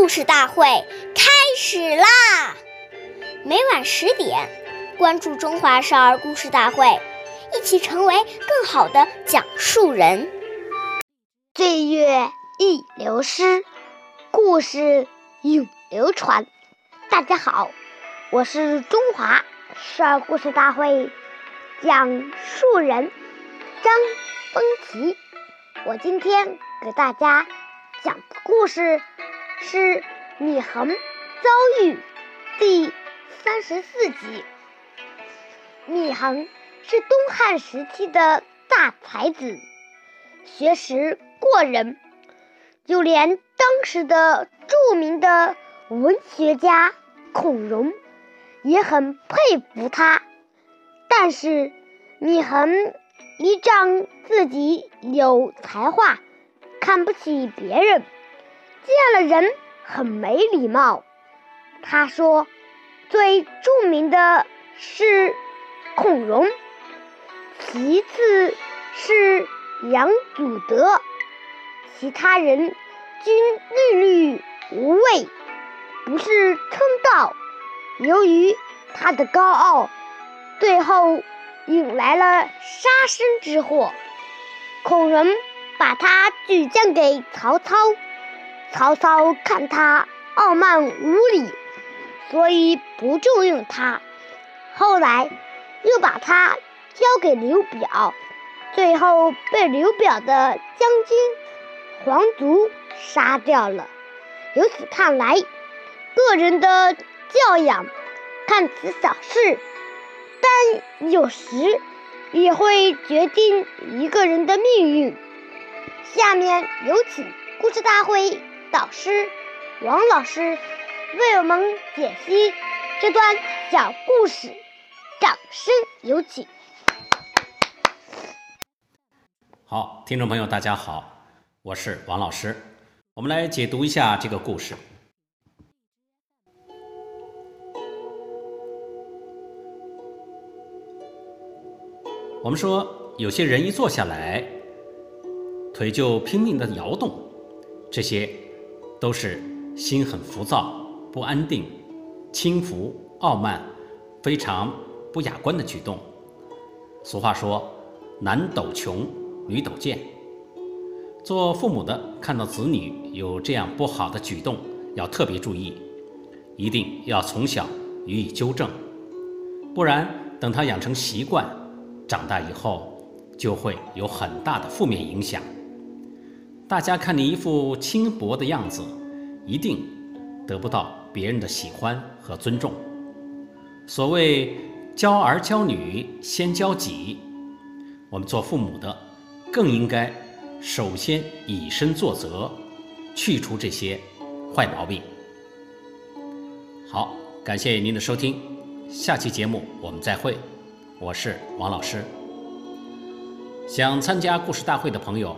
故事大会开始啦！每晚十点，关注《中华少儿故事大会》，一起成为更好的讲述人。岁月易流失，故事永流传。大家好，我是中华少儿故事大会讲述人张风奇。我今天给大家讲的故事是《祢衡遭遇》第三十四集。祢衡是东汉时期的大才子，学识过人，就连当时的著名的文学家孔融也很佩服他。但是祢衡依仗自己有才华，看不起别人，见了人很没礼貌。他说：“最著名的是孔融，其次是杨祖德，其他人均虑虑无味，不是称道。由于他的高傲，最后。”引来了杀身之祸，孔融把他举荐给曹操。曹操看他傲慢无礼，所以不重用他。后来又把他交给刘表，最后被刘表的将军黄祖杀掉了。由此看来，个人的教养看似小事。但有时也会决定一个人的命运。下面有请故事大会导师王老师为我们解析这段小故事，掌声有请。好，听众朋友，大家好，我是王老师，我们来解读一下这个故事。我们说，有些人一坐下来，腿就拼命的摇动，这些都是心很浮躁、不安定、轻浮、傲慢、非常不雅观的举动。俗话说：“男抖穷，女抖贱。”做父母的看到子女有这样不好的举动，要特别注意，一定要从小予以纠正，不然等他养成习惯。长大以后就会有很大的负面影响。大家看你一副轻薄的样子，一定得不到别人的喜欢和尊重。所谓教儿教女先教己，我们做父母的更应该首先以身作则，去除这些坏毛病。好，感谢您的收听，下期节目我们再会。我是王老师。想参加故事大会的朋友，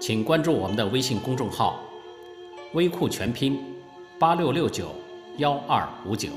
请关注我们的微信公众号“微库全拼八六六九幺二五九”。